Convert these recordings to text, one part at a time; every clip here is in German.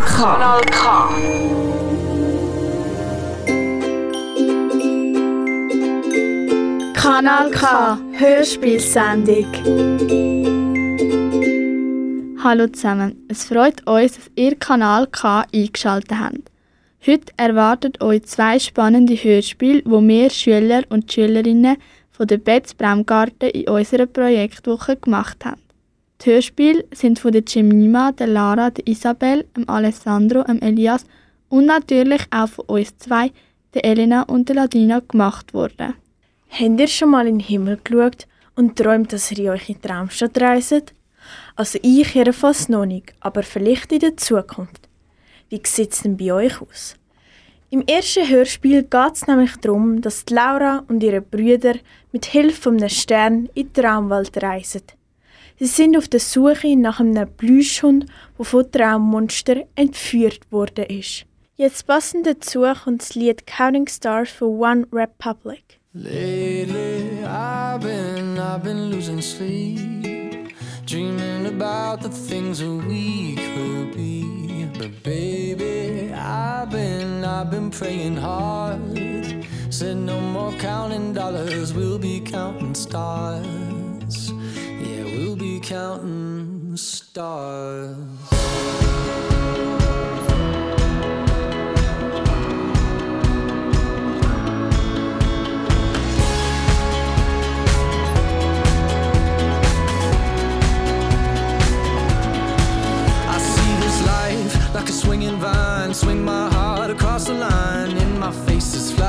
Kanal K. Kanal K. Kanal K Hörspielsendung. Hallo zusammen, es freut uns, dass ihr Kanal K eingeschaltet habt. Heute erwartet euch zwei spannende Hörspiele, wo wir Schüler und Schülerinnen von der Betz Bremgarten in unserer Projektwoche gemacht haben. Die Hörspiele sind von der Jemima, der Lara, der Isabel, dem Alessandro, dem Elias und natürlich auch von uns zwei, der Elena und der Ladina, gemacht worden. Habt ihr schon mal in den Himmel geschaut und träumt, dass ihr in eure Traumstadt reiset? Also ich jedenfalls noch nicht, aber vielleicht in der Zukunft. Wie sieht es denn bei euch aus? Im ersten Hörspiel geht es nämlich darum, dass Laura und ihre Brüder mit Hilfe eines Stern in die Traumwelt reisen. Sie sind auf der Suche nach einem Plüschhund, der von Traummonster entführt worden ist. Jetzt passend dazu kommt das Lied Counting Stars for One Republic. Lately, I've been, I've been losing sleep, dreaming about the things that we could be. But baby, I've been, I've been praying hard. Said no more counting dollars, we'll be counting stars. Be counting stars. I see this life like a swinging vine. Swing my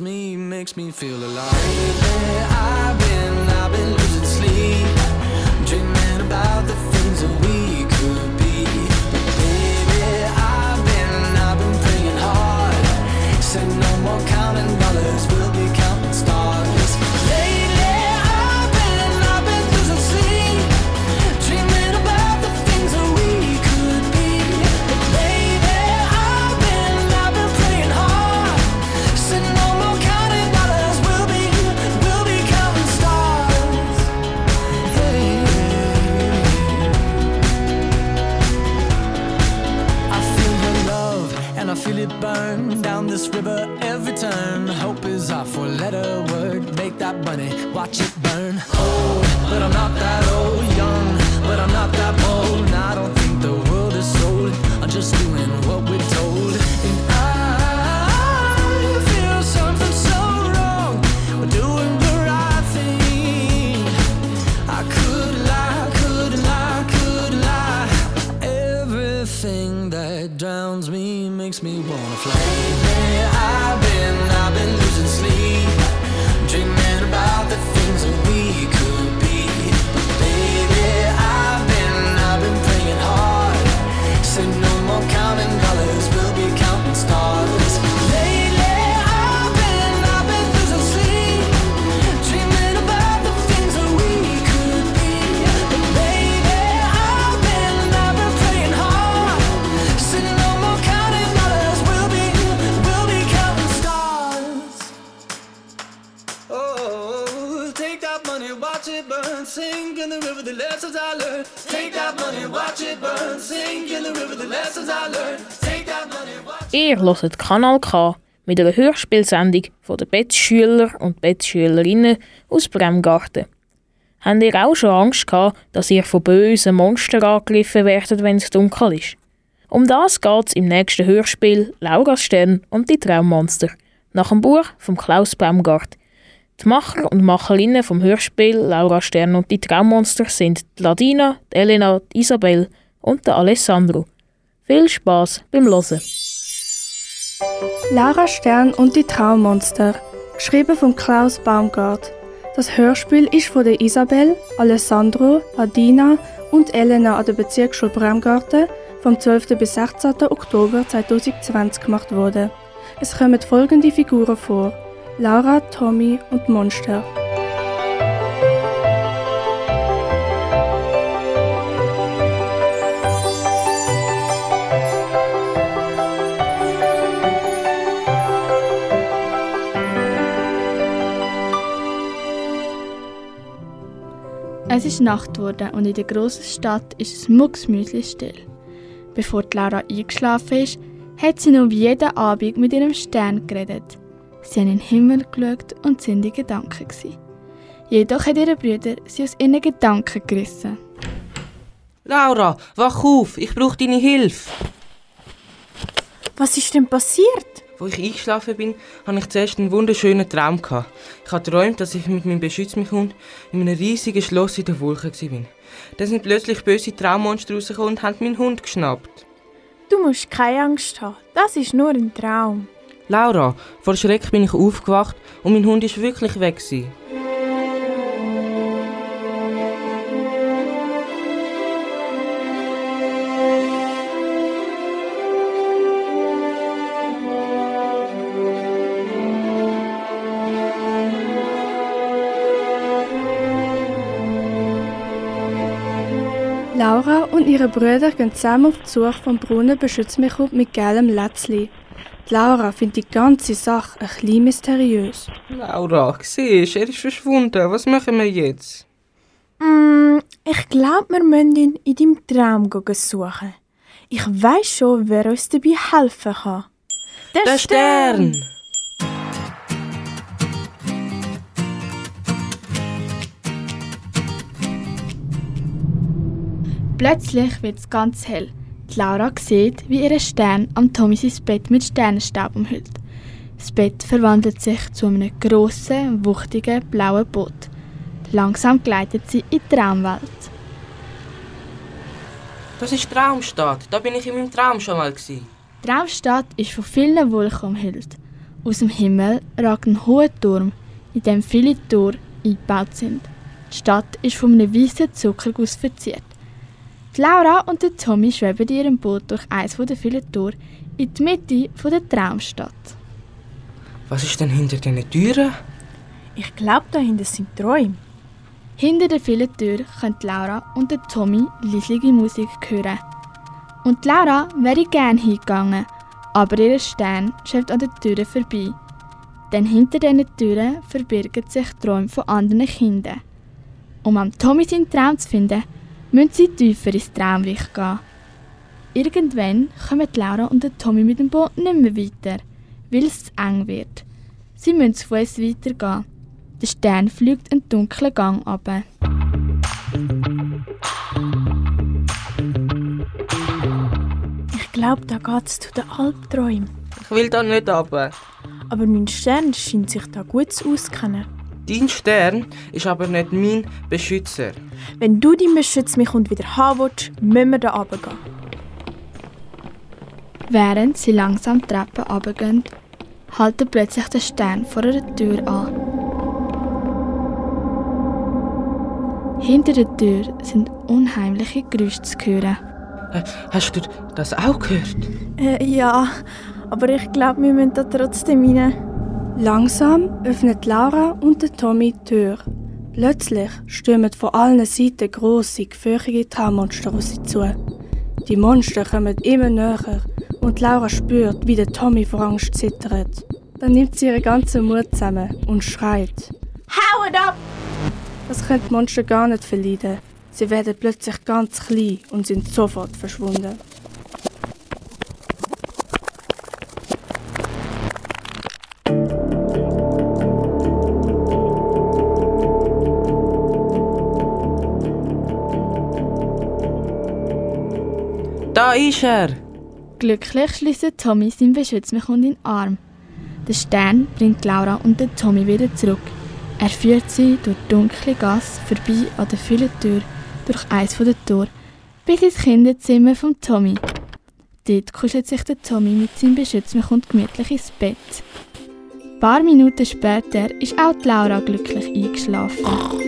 Me makes me feel alive. Lately, I've Ihr hört Kanal K mit einer Hörspielsendung von den Bettschüler und Bettschülerinnen aus Bremgarten. Habt ihr auch schon Angst gehabt, dass ihr von bösen Monstern angegriffen werdet, wenn es dunkel ist? Um das geht es im nächsten Hörspiel Laura Stern und die Traummonster nach dem Buch von Klaus Bremgart. Die Macher und Macherinnen vom Hörspiel Laura Stern und die Traummonster sind die Ladina, die Elena, die Isabel und der Alessandro. Viel Spaß beim Hören! Lara Stern und die Traummonster, geschrieben von Klaus Baumgart. Das Hörspiel ist von Isabel, Alessandro, Adina und Elena an der Bezirksschule Bremgarten vom 12. bis 16. Oktober 2020 gemacht wurde. Es kommen folgende Figuren vor: Laura, Tommy und Monster. Es ist Nacht geworden und in der grossen Stadt ist es mucksmüsli still. Bevor die Laura eingeschlafen ist, hat sie noch wie jeden Abend mit ihrem Stern geredet. Sie haben in den Himmel geschaut und sind in Gedanken. Gewesen. Jedoch hat ihre Brüder sie aus ihren Gedanken gerissen. Laura, wach auf, ich brauche deine Hilfe. Was ist denn passiert? Wo ich eingeschlafen bin, hatte ich zuerst einen wunderschönen Traum. Gehabt. Ich habe geträumt, dass ich mit meinem Beschütz mich in einem riesigen Schloss in den Wolken war. Dann sind plötzlich böse Traummonster rausgekommen und haben meinen Hund geschnappt. Du musst keine Angst haben. Das ist nur ein Traum. Laura, vor Schreck bin ich aufgewacht und mein Hund ist wirklich weg. Gewesen. Laura und ihre Brüder gehen zusammen auf die Suche vom Brunnen Beschütz mich mit gelbem Lätzli. Die Laura findet die ganze Sache ein bisschen mysteriös. Laura, siehst er ist verschwunden. Was machen wir jetzt? Mm, ich glaube, wir müssen ihn in deinem Traum suchen. Ich weiß schon, wer uns dabei helfen kann. Der, Stern! Plötzlich wird es ganz hell. Die Laura sieht, wie ihr Stern am Tommy sein Bett mit Sternenstaub umhüllt. Das Bett verwandelt sich zu einem grossen, wuchtigen, blauen Boot. Langsam gleitet sie in die Traumwelt. Das ist Traumstadt. Da bin ich in meinem Traum schon mal. Gewesen. Die Traumstadt ist von vielen Wolken umhüllt. Aus dem Himmel ragt ein hoher Turm, in dem viele Tore eingebaut sind. Die Stadt ist von einem weißen Zuckerguss verziert. Die Laura und der Tommy schweben in ihrem Boot durch eines der vielen Tore in die Mitte der Traumstadt. Was ist denn hinter diesen Türen? Ich glaube, dahinter sind Träume. Hinter den vielen Türen können Laura und der Tommy leislige Musik hören. Und Laura wäre gerne hingegangen, aber ihr Stern schwebt an den Türen vorbei. Denn hinter diesen Türen verbirgen sich Träume von anderen Kindern. Um am Tommy seinen Traum zu finden, müssen sie tiefer ins Traumreich gehen. Irgendwann kommen Laura und der Tommy mit dem Boot nicht mehr weiter, weil es zu eng wird. Sie müssen zu Fuß weitergehen. Der Stern fliegt einen dunklen Gang ab. Ich glaube, da geht es zu den Albträumen. Ich will da nicht runter. Aber mein Stern scheint sich da gut auszukennen. Dein Stern ist aber nicht mein Beschützer. Wenn du deinen Beschütz mich und wieder haben willst, müssen wir da runtergehen. Während sie langsam die Treppe runtergehen, halten plötzlich der Stern vor einer Tür an. Hinter der Tür sind unheimliche Geräusche zu hören. Äh, Hast du das auch gehört? Äh, ja, aber ich glaube, wir müssen da trotzdem rein. Langsam öffnet Laura und der Tommy die Tür. Plötzlich stürmen von allen Seiten grosse, gefürchtige Traummonster auf sie zu. Die Monster kommen immer näher und Laura spürt, wie der Tommy vor Angst zittert. Dann nimmt sie ihren ganzen Mut zusammen und schreit. Haut ab! Das können die Monster gar nicht verleiden. Sie werden plötzlich ganz klein und sind sofort verschwunden. Ist er! Glücklich schließt Tommy seinen Beschützmich in den Arm. Der Stern bringt Laura und den Tommy wieder zurück. Er führt sie durch dunkle Gasse vorbei an der vielen Tür, durch eins der Tore, bis ins Kinderzimmer von Tommy. Dort kuschelt sich der Tommy mit seinem Beschützmich und gemütlich ins Bett. Ein paar Minuten später ist auch Laura glücklich eingeschlafen.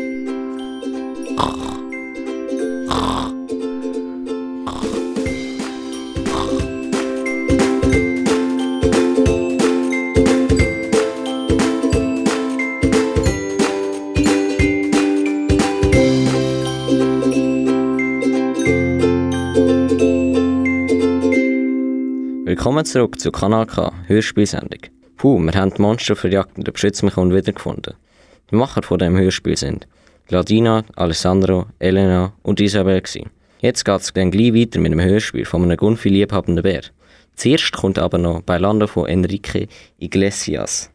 Willkommen zurück zu Kanal K, Hörspielsendung. Puh, wir haben die Monster verjagt und den Beschütz mich wiedergefunden. Die Macher von diesem Hörspiel sind Gladina, Alessandro, Elena und Isabel. Gewesen. Jetzt geht es dann gleich weiter mit einem Hörspiel von einem Gunfi liebhabenden Bär. Zuerst kommt aber noch Bailando von Enrique Iglesias.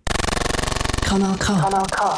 Kanal K. Kanal K.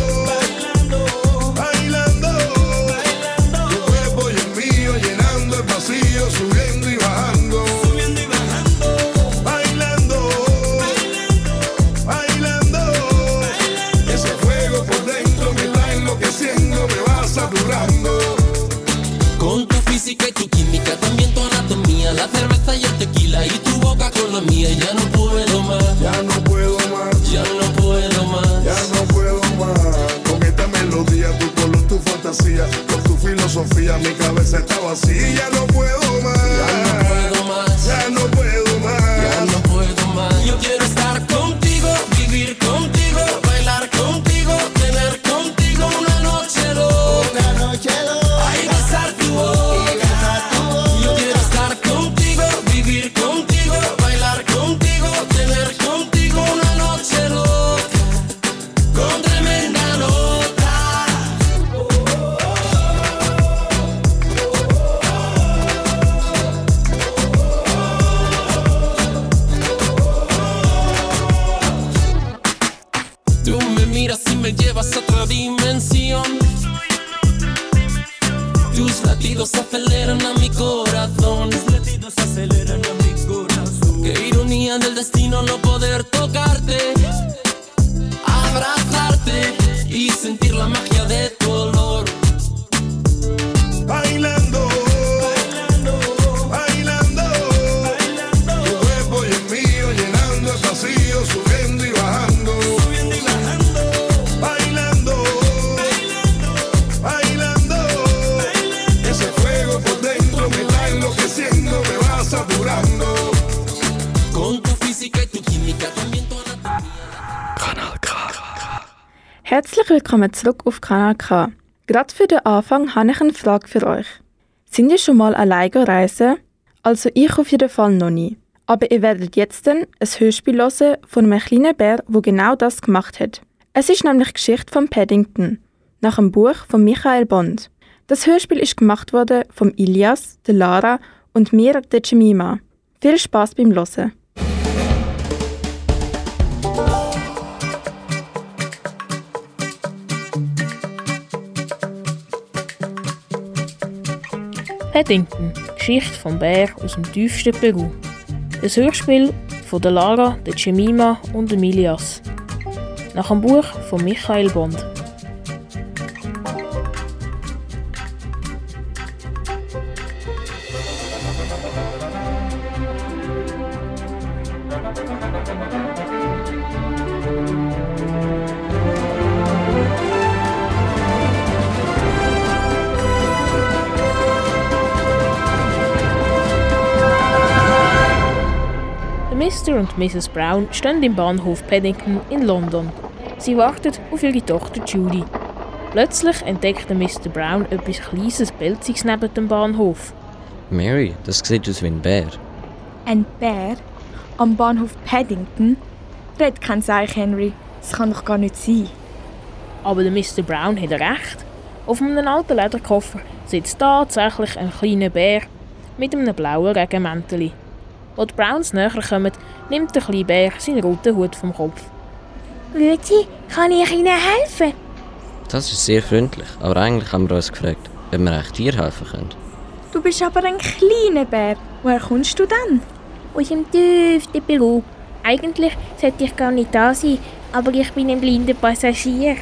Mía. Ya no puedo más, Ya no puedo más. ya no puedo más. Ya no puedo más con esta melodía, tu color, tu fantasía, con tu filosofía, mi cabeza está vacía. Ya no willkommen zurück auf Kanal K. Gerade für den Anfang habe ich eine Frage für euch. Sind ihr schon mal alleine reisen? Also ich auf jeden Fall noch nie. Aber ihr werdet jetzt ein Hörspiel hören von einem kleinen Bär, wo genau das gemacht hat. Es ist nämlich Geschichte von Paddington, nach einem Buch von Michael Bond. Das Hörspiel ist gemacht worden von Ilias, der Lara und mir, der Jemima. Viel Spaß beim Hören. Paddington, Geschichte vom Bär aus dem tiefsten Peru. Ein Hörspiel von der Lara, der Jemima und dem Ilias. Nach dem Buch von Michael Bond. Und Mrs. Brown stehen im Bahnhof Paddington in London. Sie warten auf ihre Tochter Judy. Plötzlich entdeckt der Mr. Brown etwas Kleines, Pelziges neben dem Bahnhof. Mary, das sieht aus wie ein Bär. Ein Bär? Am Bahnhof Paddington? Red kein Seich, Henry. Das kann doch gar nicht sein. Aber der Mr. Brown hat recht. Auf einem alten Lederkoffer sitzt tatsächlich ein kleiner Bär mit einem blauen Regenmäntel. Als die Browns näher kommen, nimmt der kleine Bär seinen roten Hut vom Kopf. Grüezi, kann ich Ihnen helfen? Das ist sehr freundlich, aber eigentlich haben wir uns gefragt, ob wir euch dir helfen können. Du bist aber ein kleiner Bär. Woher kommst du denn? Aus dem tiefsten Peru. Eigentlich sollte ich gar nicht da sein, aber ich bin ein blinder Passagier.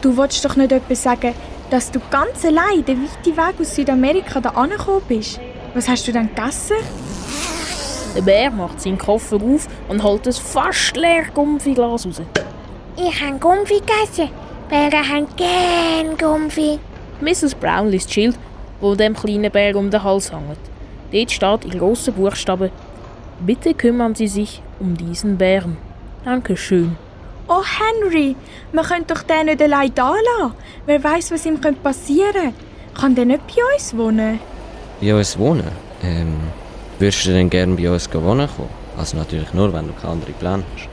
Du wolltest doch nicht etwas sagen, dass du ganz allein den weiten Weg aus Südamerika da angekommen bist. Was hast du denn gegessen? Der Bär macht seinen Koffer auf und holt ein fast leer Gumpfiglas raus. Ich habe Gumpfi gegessen. Bären haben gern Gumpfi. Mrs. Brown liest das Schild, wo dem kleinen Bär um den Hals hängt. Dort steht in grossen Buchstaben: Bitte kümmern Sie sich um diesen Bären. Dankeschön. Oh Henry, wir können doch den nicht allein da lassen. Wer weiß, was ihm passieren könnte. Kann der nicht bei uns wohnen? Bei uns wohnen? Ähm, würdest du denn gerne bei uns wohnen kommen? Also natürlich nur, wenn du keine anderen Pläne hast.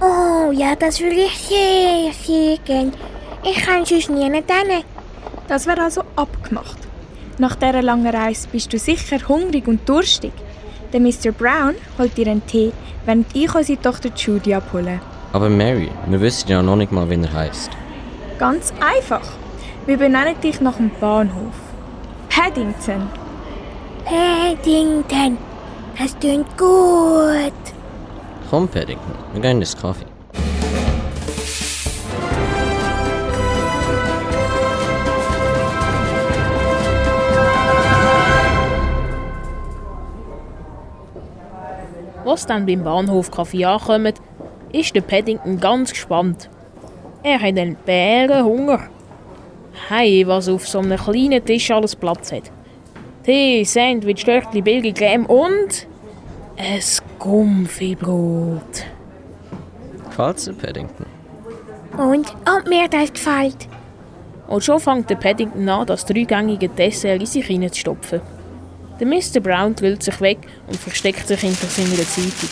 Oh ja, das würde ich sehr, sehr gern. Ich kann sonst nie hin. Das wäre also abgemacht. Nach dieser langen Reise bist du sicher hungrig und durstig. Der Mr. Brown holt dir einen Tee, während ich unsere Tochter Judy abhole. Aber Mary, wir wissen ja noch nicht mal, wie er heißt. Ganz einfach. Wir benennen dich nach dem Bahnhof. Paddington. Paddington. Das klingt gut. Komm, Paddington, wir gehen ins Kaffee. Was dann beim Bahnhof Kaffee ankommt, ist der Paddington ganz gespannt. Er hat einen Bärenhunger. Hey, was auf so einem kleinen Tisch alles Platz hat. Tee, Sandwich, Törtli, Bilgi, Creme und ein Gumpfibrot. Gefällt's dir, Paddington? Und ob mir das gefällt. Und schon fängt der Paddington an, das dreigängige Dessert in sich hineinzustopfen. Der Mr. Brown drillt sich weg und versteckt sich hinter seiner Zeitung.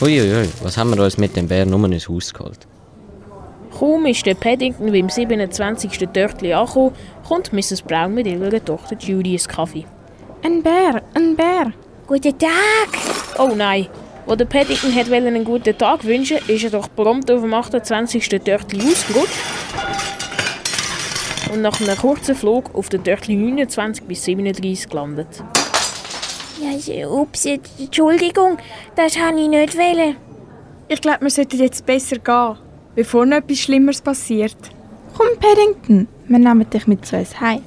Uiuiui, was haben wir uns mit dem Bär nur ins Haus geholt? Kaum ist der Paddington beim 27. Törtli angekommen, kommt Mrs. Brown mit ihrer Tochter Judy ins Kaffee. Ein Bär, ein Bär. Guten Tag. Oh nein, wo der Paddington hat einen guten Tag wünschen, ist er doch prompt auf dem 28. Törtli ausgerutscht und nach einem kurzen Flug auf den Törtli 29 bis 37 gelandet. Ja, ups, Entschuldigung, das habe ich nicht wollen. Ich glaube, wir sollten jetzt besser gehen, bevor noch etwas Schlimmeres passiert. Komm, Paddington, wir nehmen dich mit zu uns heim.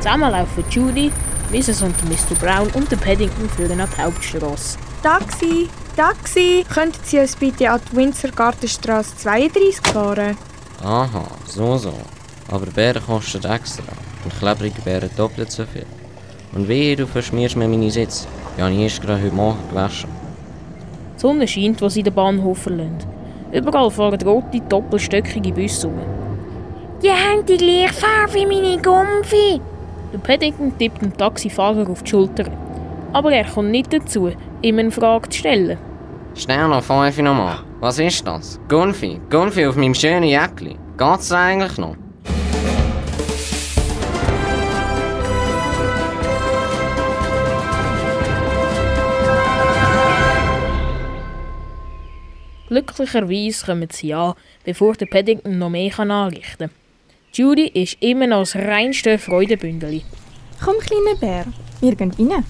Zusammen laufen Judy, Mrs. und Mr. Brown und der Paddington führen an die Hauptstrasse. Taxi, Taxi, könnten Sie uns bitte an die Windsor Gartenstraße 32 fahren? Aha, so so. Aber Bären kosten extra. Und klebrige Bären doppelt so viel. Und wehe, du verschmierst mir meine Sitze. Ja, ich erst gerade heute Morgen gewaschen. Die Sonne scheint, als sie den Bahnhof verlassen. Überall fahren rote, doppelstöckige Busse rum. Die haben die gleiche Farbe wie meine Gumpfi. Der Paddington tippt dem Taxifahrer auf die Schulter. Aber er kommt nicht dazu, ihm eine Frage zu stellen. Schnell noch fünf nochmal. Was ist das? Gunfi, Gunfi auf meinem schönen Jäckli. Geht's eigentlich noch? Glücklicherweise kommen sie an, bevor der Paddington noch mehr anrichten kann. Judy ist immer noch das reinste Freudebündeli. Komm, kleiner Bär, wir gehen rein.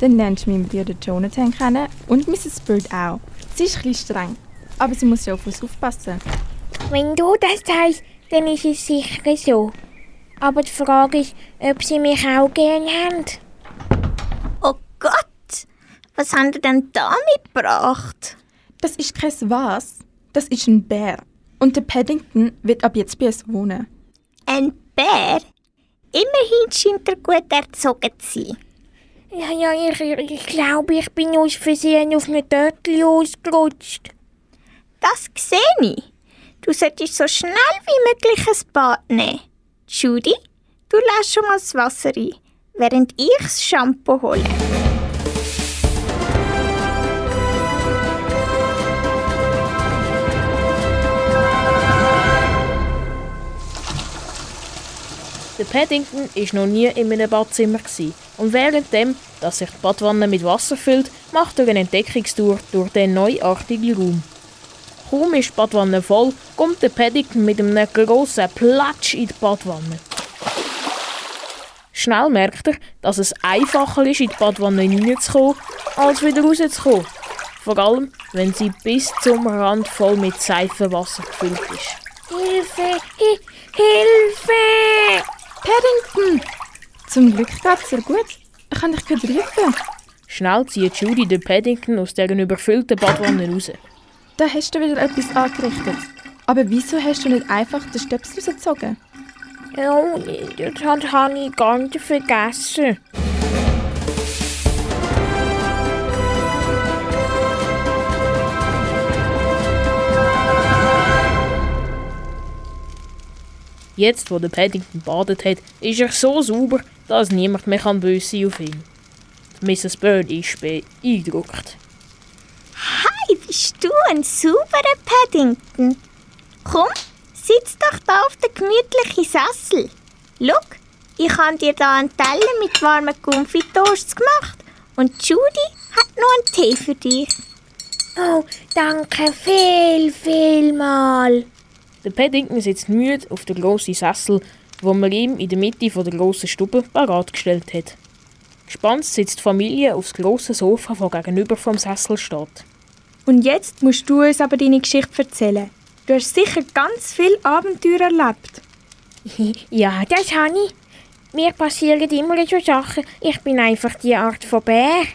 Dann lernst du meinen Bruder Jonathan kennen und Mrs. Bird auch. Sie ist ein bisschen streng, aber sie muss ja auf uns aufpassen. Wenn du das sagst, dann ist es sicher so. Aber die Frage ist, ob sie mich auch gern haben. Oh Gott, was haben Sie denn da mitgebracht? Das ist kein Was, das ist ein Bär. Und der Paddington wird ab jetzt bei uns wohnen. Bär? Immerhin scheint er gut erzogen zu sein. Ja, ja, ich, ich glaube, ich bin aus Versehen auf eine Törtli ausgerutscht. Das sehe ich. Du solltest so schnell wie möglich ein Bad nehmen. Judy, du lässt schon mal das Wasser ein, während ich das Shampoo hole. Der Paddington war noch nie in einem Badzimmer und währenddem, dass sich die Badwanne mit Wasser füllt, macht er eine Entdeckungstour durch den neuartigen Raum. Kaum ist die Badwanne voll, kommt der Paddington mit einem grossen Platsch in die Badwanne. Schnell merkt er, dass es einfacher ist, in die Badwanne hineinzukommen, als wieder rauszukommen. Vor allem, wenn sie bis zum Rand voll mit Seifenwasser gefüllt ist. Hilfe! Hi Hilfe! Paddington! Zum Glück geht's dir gut. Ich kann dich gut rufen. Schnell zieht Judy den Paddington aus deren überfüllten Badwanne raus. Da hast du wieder etwas angerichtet. Aber wieso hast du nicht einfach den Stöpsel rausgezogen? Oh, das hat- habe ich ganz vergessen. Jetzt, wo der Paddington badet hat, ist er so sauber, dass niemand mehr kann böse sein auf ihn. Mrs. Bird ist beeindruckt. Hi, bist du ein sauberer Paddington? Komm, sitz doch da auf den gemütlichen Sessel. Schau, ich habe dir da einen Teller mit warmen Confitoast gemacht und Judy hat noch einen Tee für dich. Oh, danke viel, viel mal. Der Paddington sitzt müde auf der grossen Sessel, wo man ihm in der Mitte von der grossen Stube parat gestellt hat. Gespannt sitzt die Familie aufs grosse Sofa, das gegenüber vom Sessel steht. Und jetzt musst du uns aber deine Geschichte erzählen. Du hast sicher ganz viel Abenteuer erlebt. Ja, das habe ich. Mir passieren immer so Sachen. Ich bin einfach die Art von Bär.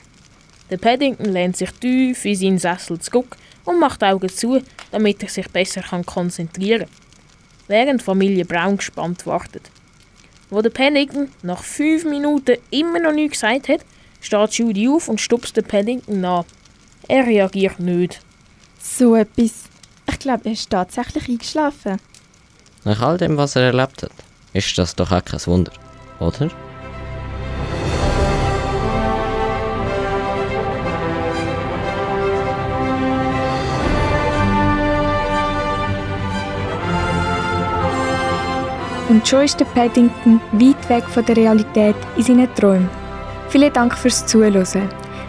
Der Paddington lehnt sich tief in seinen Sessel zurück und macht die Augen zu, damit er sich besser kann konzentrieren kann. Während Familie Brown gespannt wartet. Wo der Paddington nach fünf Minuten immer noch nichts gesagt hat, steht Judy auf und stupst den Paddington nach. Er reagiert nicht. So etwas. Ich glaube, er ist tatsächlich eingeschlafen. Nach all dem, was er erlebt hat, ist das doch auch kein Wunder, oder? Und schon ist der Paddington weit weg von der Realität in seinen Träumen. Vielen Dank fürs Zuhören.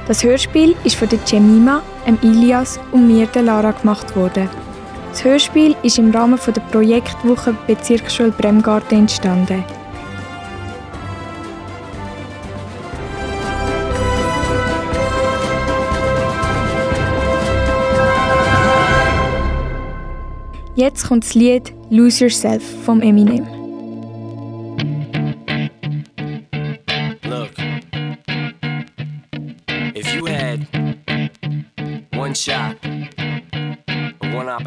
Das Hörspiel ist von der Jemima, dem Ilias und mir, der Lara, gemacht worden. Das Hörspiel ist im Rahmen der Projektwoche Bezirksschule Bremgarten entstanden. Jetzt kommt das Lied Lose Yourself vom Eminem.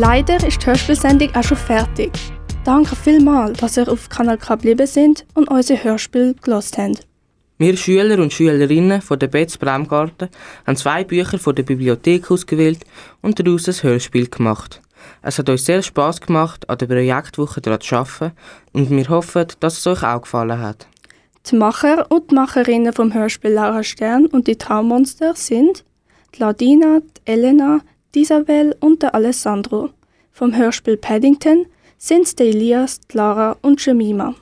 Leider ist die Hörspielsendung auch schon fertig. Danke vielmals, dass ihr auf Kanal K geblieben sind und unser Hörspiel gelost habt. Wir Schüler und Schülerinnen von der Betz Bremgarten haben zwei Bücher von der Bibliothek ausgewählt und daraus ein Hörspiel gemacht. Es hat uns sehr Spass gemacht, an der Projektwoche daran zu arbeiten und wir hoffen, dass es euch auch gefallen hat. Die Macher und die Macherinnen vom Hörspiel Laura Stern und die Traummonster sind die Ladina, die Elena, Isabel und der Alessandro. Vom Hörspiel Paddington sind es Elias, Lara und Jemima.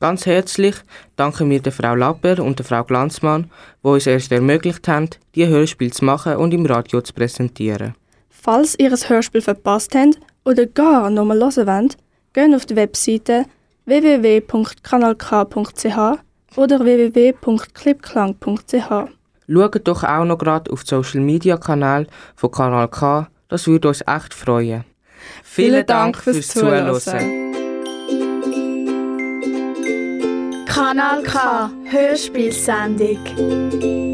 Ganz herzlich danken wir der Frau Lapper und der Frau Glanzmann, die uns erst ermöglicht haben, die Hörspiel zu machen und im Radio zu präsentieren. Falls ihr das Hörspiel verpasst habt oder gar nochmal hören wollt, geht auf die Webseite www.kanalk.ch oder www.clipklang.ch. Schaut doch auch noch gerade auf die Social Media Kanal von Kanal K, das würde uns echt freuen. Vielen Dank fürs Zuhören. Kanal K Hörspielsendung.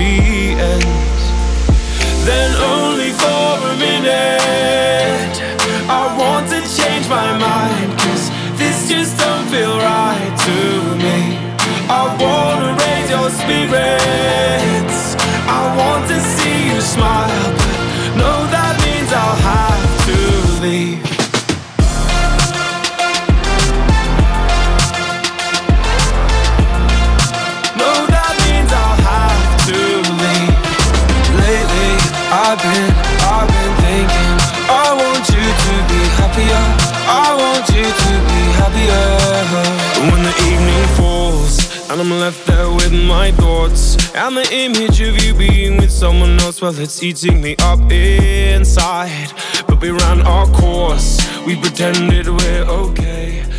I'm left there with my thoughts And the image of you being with someone else. Well, it's eating me up inside. But we ran our course. We pretended we're okay